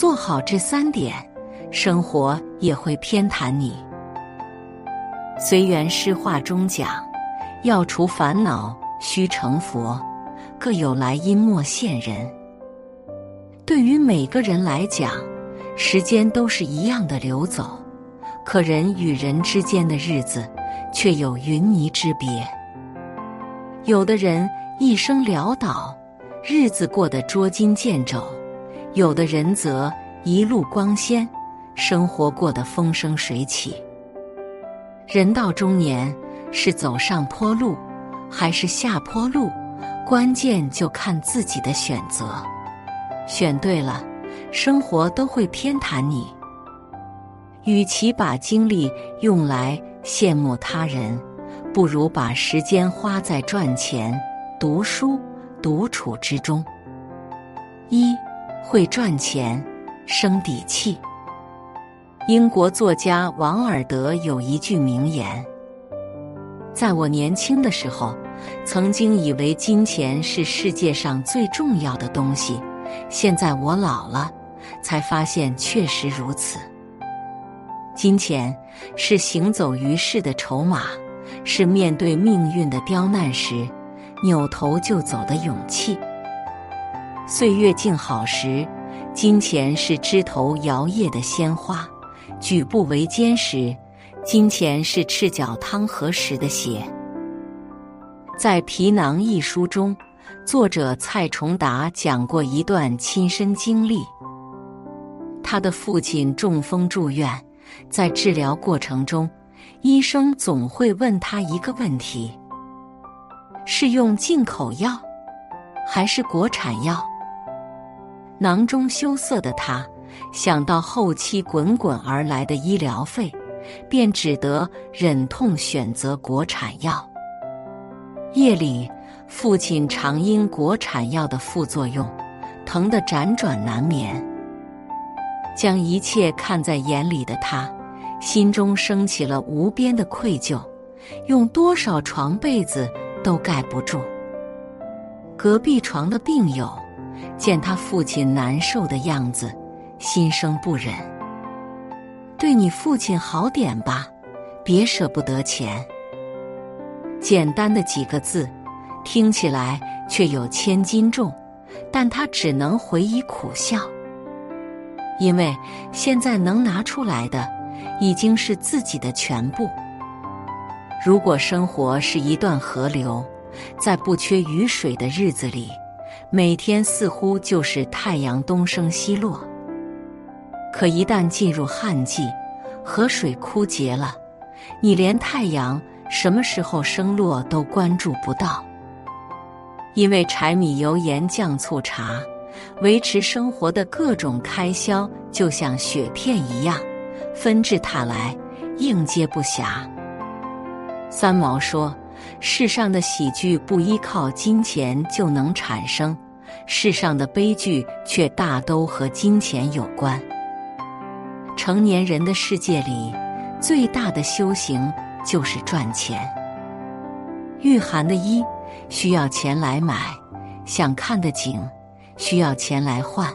做好这三点，生活也会偏袒你。随缘诗话中讲，要除烦恼，须成佛，各有来因莫现人。对于每个人来讲，时间都是一样的流走，可人与人之间的日子却有云泥之别。有的人一生潦倒，日子过得捉襟见肘；有的人则一路光鲜，生活过得风生水起。人到中年，是走上坡路，还是下坡路，关键就看自己的选择。选对了，生活都会偏袒你。与其把精力用来羡慕他人，不如把时间花在赚钱、读书、独处之中。一会赚钱，生底气。英国作家王尔德有一句名言：“在我年轻的时候，曾经以为金钱是世界上最重要的东西。现在我老了，才发现确实如此。金钱是行走于世的筹码，是面对命运的刁难时扭头就走的勇气。岁月静好时，金钱是枝头摇曳的鲜花。”举步维艰时，金钱是赤脚趟河时的血。在《皮囊》一书中，作者蔡崇达讲过一段亲身经历。他的父亲中风住院，在治疗过程中，医生总会问他一个问题：是用进口药，还是国产药？囊中羞涩的他。想到后期滚滚而来的医疗费，便只得忍痛选择国产药。夜里，父亲常因国产药的副作用，疼得辗转难眠。将一切看在眼里的他，心中升起了无边的愧疚，用多少床被子都盖不住。隔壁床的病友见他父亲难受的样子。心生不忍，对你父亲好点吧，别舍不得钱。简单的几个字，听起来却有千斤重，但他只能回以苦笑，因为现在能拿出来的已经是自己的全部。如果生活是一段河流，在不缺雨水的日子里，每天似乎就是太阳东升西落。可一旦进入旱季，河水枯竭了，你连太阳什么时候升落都关注不到。因为柴米油盐酱醋茶，维持生活的各种开销就像雪片一样，纷至沓来，应接不暇。三毛说：“世上的喜剧不依靠金钱就能产生，世上的悲剧却大都和金钱有关。”成年人的世界里，最大的修行就是赚钱。御寒的衣需要钱来买，想看的景需要钱来换，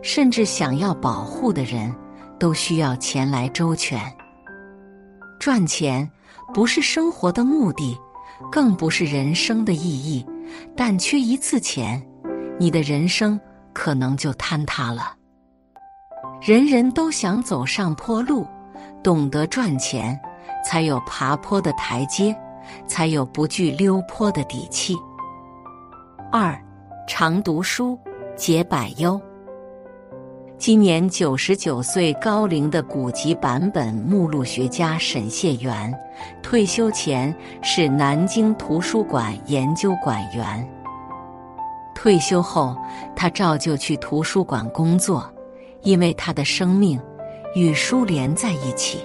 甚至想要保护的人都需要钱来周全。赚钱不是生活的目的，更不是人生的意义，但缺一次钱，你的人生可能就坍塌了。人人都想走上坡路，懂得赚钱，才有爬坡的台阶，才有不惧溜坡的底气。二，常读书，解百忧。今年九十九岁高龄的古籍版本目录学家沈燮元，退休前是南京图书馆研究馆员。退休后，他照旧去图书馆工作，因为他的生命与书连在一起。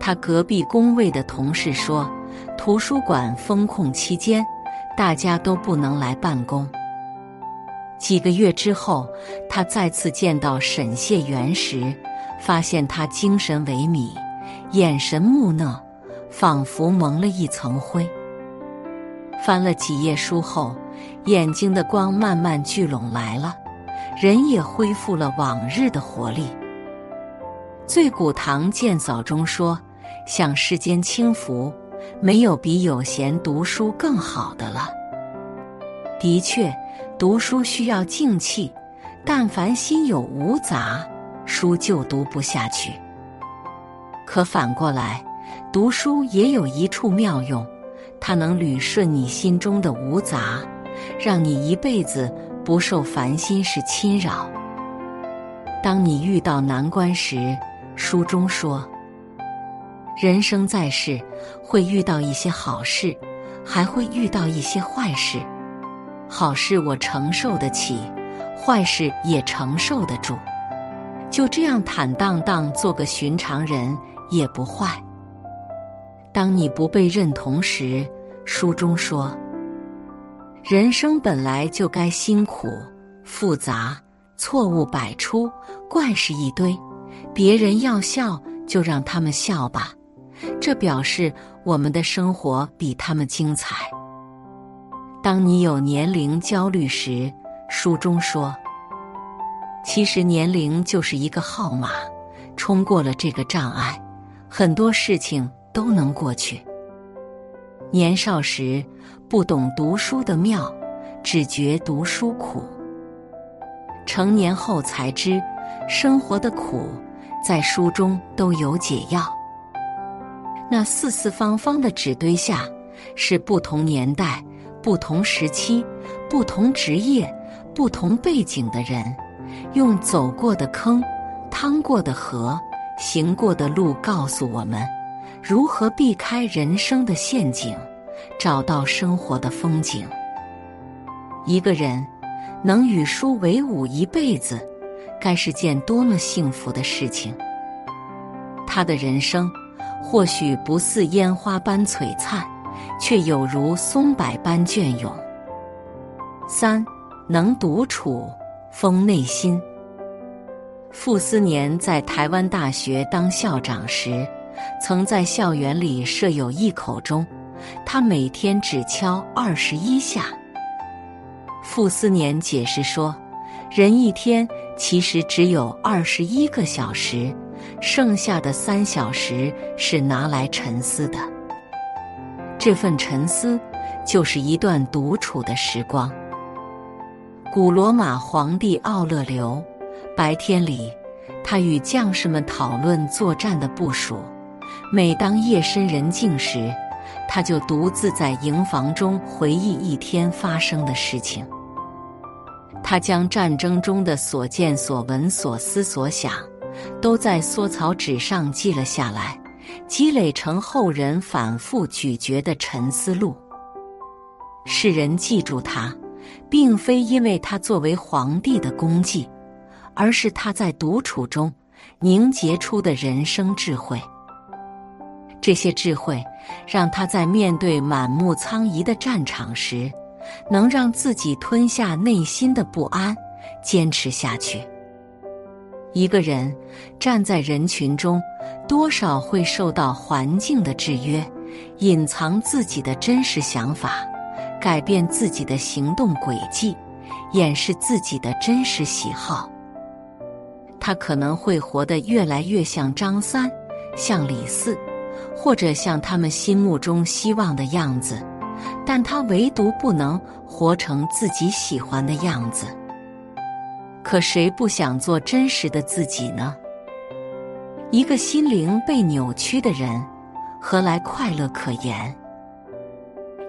他隔壁工位的同事说，图书馆封控期间，大家都不能来办公。几个月之后，他再次见到沈谢元时，发现他精神萎靡，眼神木讷，仿佛蒙了一层灰。翻了几页书后，眼睛的光慢慢聚拢来了，人也恢复了往日的活力。《醉古堂见扫》中说：“享世间清福，没有比有闲读书更好的了。”的确。读书需要静气，但凡心有无杂，书就读不下去。可反过来，读书也有一处妙用，它能捋顺你心中的无杂，让你一辈子不受烦心事侵扰。当你遇到难关时，书中说：人生在世，会遇到一些好事，还会遇到一些坏事。好事我承受得起，坏事也承受得住，就这样坦荡荡做个寻常人也不坏。当你不被认同时，书中说：人生本来就该辛苦、复杂，错误百出，怪事一堆，别人要笑就让他们笑吧，这表示我们的生活比他们精彩。当你有年龄焦虑时，书中说：“其实年龄就是一个号码，冲过了这个障碍，很多事情都能过去。”年少时不懂读书的妙，只觉读书苦；成年后才知，生活的苦在书中都有解药。那四四方方的纸堆下，是不同年代。不同时期、不同职业、不同背景的人，用走过的坑、趟过的河、行过的路，告诉我们如何避开人生的陷阱，找到生活的风景。一个人能与书为伍一辈子，该是件多么幸福的事情！他的人生或许不似烟花般璀璨。却有如松柏般隽永。三能独处，封内心。傅斯年在台湾大学当校长时，曾在校园里设有一口钟，他每天只敲二十一下。傅斯年解释说，人一天其实只有二十一个小时，剩下的三小时是拿来沉思的。这份沉思，就是一段独处的时光。古罗马皇帝奥勒留，白天里，他与将士们讨论作战的部署；每当夜深人静时，他就独自在营房中回忆一天发生的事情。他将战争中的所见所闻、所思所想，都在缩草纸上记了下来。积累成后人反复咀嚼的沉思录。世人记住他，并非因为他作为皇帝的功绩，而是他在独处中凝结出的人生智慧。这些智慧，让他在面对满目苍夷的战场时，能让自己吞下内心的不安，坚持下去。一个人站在人群中，多少会受到环境的制约，隐藏自己的真实想法，改变自己的行动轨迹，掩饰自己的真实喜好。他可能会活得越来越像张三，像李四，或者像他们心目中希望的样子，但他唯独不能活成自己喜欢的样子。可谁不想做真实的自己呢？一个心灵被扭曲的人，何来快乐可言？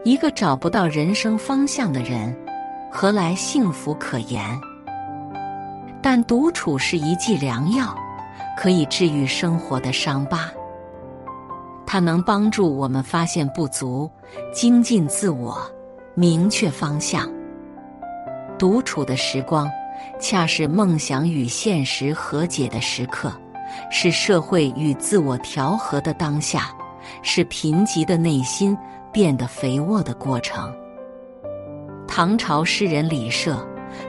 一个找不到人生方向的人，何来幸福可言？但独处是一剂良药，可以治愈生活的伤疤。它能帮助我们发现不足，精进自我，明确方向。独处的时光，恰是梦想与现实和解的时刻，是社会与自我调和的当下，是贫瘠的内心变得肥沃的过程。唐朝诗人李涉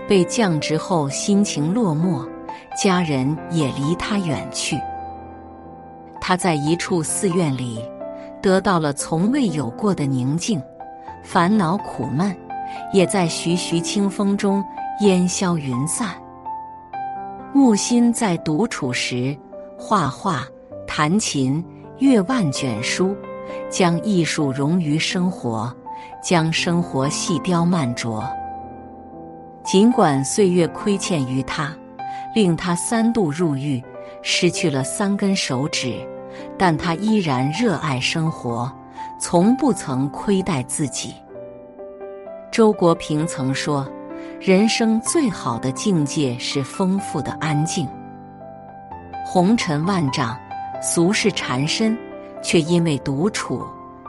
被降职后，心情落寞，家人也离他远去。他在一处寺院里，得到了从未有过的宁静，烦恼苦闷也在徐徐清风中烟消云散。木心在独处时，画画、弹琴、阅万卷书，将艺术融于生活。将生活细雕慢琢，尽管岁月亏欠于他，令他三度入狱，失去了三根手指，但他依然热爱生活，从不曾亏待自己。周国平曾说：“人生最好的境界是丰富的安静。红尘万丈，俗世缠身，却因为独处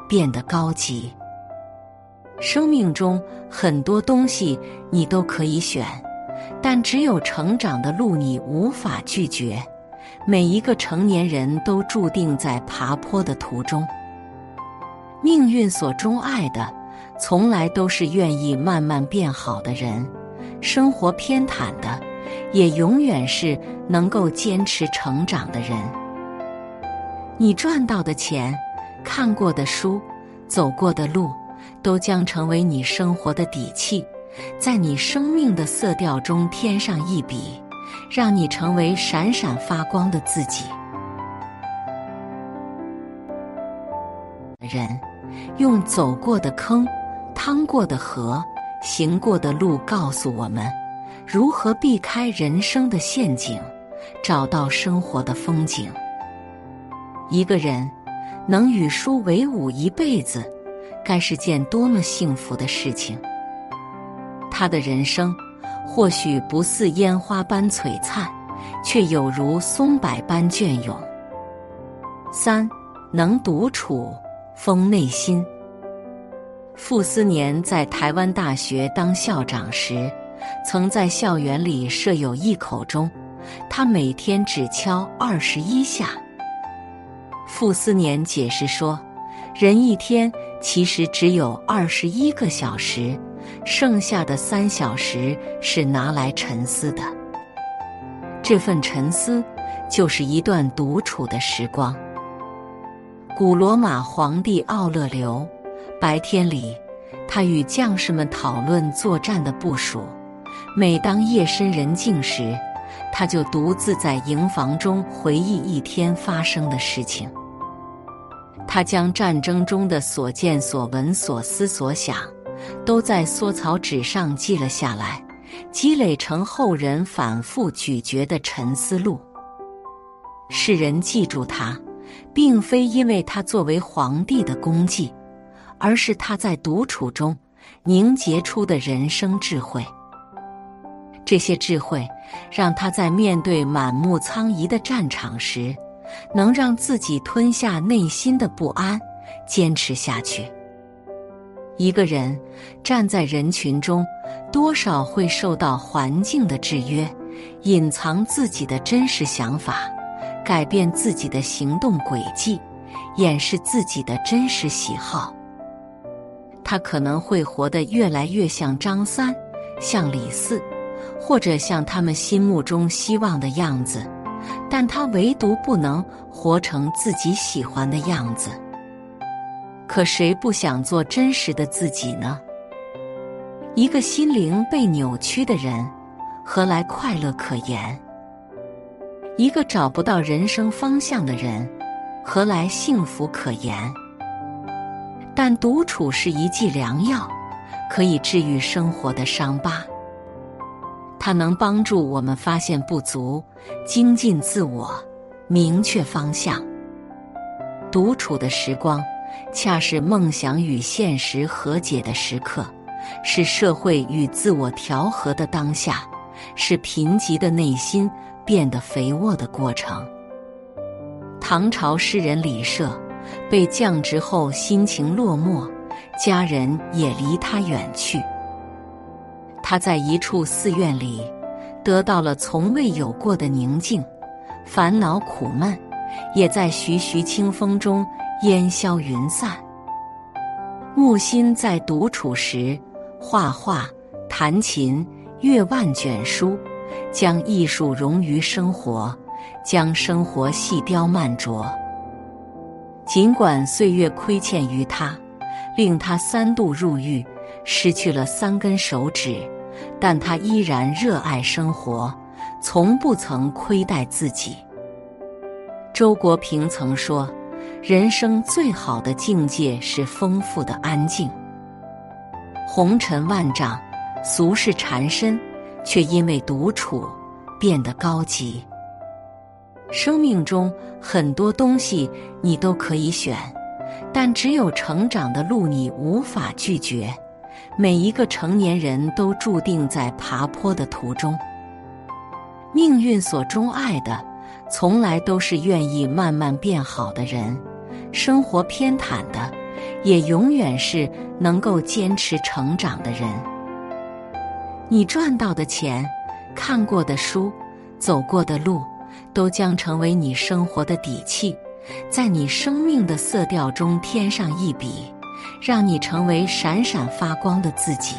变得高级。”生命中很多东西你都可以选，但只有成长的路你无法拒绝。每一个成年人都注定在爬坡的途中。命运所钟爱的，从来都是愿意慢慢变好的人；生活偏袒的，也永远是能够坚持成长的人。你赚到的钱，看过的书，走过的路。都将成为你生活的底气，在你生命的色调中添上一笔，让你成为闪闪发光的自己。人用走过的坑、趟过的河、行过的路，告诉我们如何避开人生的陷阱，找到生活的风景。一个人能与书为伍一辈子。该是件多么幸福的事情！他的人生或许不似烟花般璀璨，却有如松柏般隽永。三能独处，封内心。傅斯年在台湾大学当校长时，曾在校园里设有一口钟，他每天只敲二十一下。傅斯年解释说。人一天其实只有二十一个小时，剩下的三小时是拿来沉思的。这份沉思，就是一段独处的时光。古罗马皇帝奥勒留，白天里，他与将士们讨论作战的部署；每当夜深人静时，他就独自在营房中回忆一天发生的事情。他将战争中的所见所闻所思所想，都在缩草纸上记了下来，积累成后人反复咀嚼的沉思录。世人记住他，并非因为他作为皇帝的功绩，而是他在独处中凝结出的人生智慧。这些智慧，让他在面对满目苍夷的战场时。能让自己吞下内心的不安，坚持下去。一个人站在人群中，多少会受到环境的制约，隐藏自己的真实想法，改变自己的行动轨迹，掩饰自己的真实喜好。他可能会活得越来越像张三，像李四，或者像他们心目中希望的样子。但他唯独不能活成自己喜欢的样子。可谁不想做真实的自己呢？一个心灵被扭曲的人，何来快乐可言？一个找不到人生方向的人，何来幸福可言？但独处是一剂良药，可以治愈生活的伤疤。它能帮助我们发现不足，精进自我，明确方向。独处的时光，恰是梦想与现实和解的时刻，是社会与自我调和的当下，是贫瘠的内心变得肥沃的过程。唐朝诗人李涉被降职后，心情落寞，家人也离他远去。他在一处寺院里，得到了从未有过的宁静，烦恼苦闷也在徐徐清风中烟消云散。木心在独处时，画画、弹琴、阅万卷书，将艺术融于生活，将生活细雕慢琢。尽管岁月亏欠于他，令他三度入狱，失去了三根手指，但他依然热爱生活，从不曾亏待自己。周国平曾说。人生最好的境界是丰富的安静。红尘万丈，俗世缠身，却因为独处变得高级。生命中很多东西你都可以选，但只有成长的路你无法拒绝。每一个成年人都注定在爬坡的途中。命运所钟爱的，从来都是愿意慢慢变好的人。生活偏袒的，也永远是能够坚持成长的人。你赚到的钱、看过的书、走过的路，都将成为你生活的底气，在你生命的色调中添上一笔，让你成为闪闪发光的自己。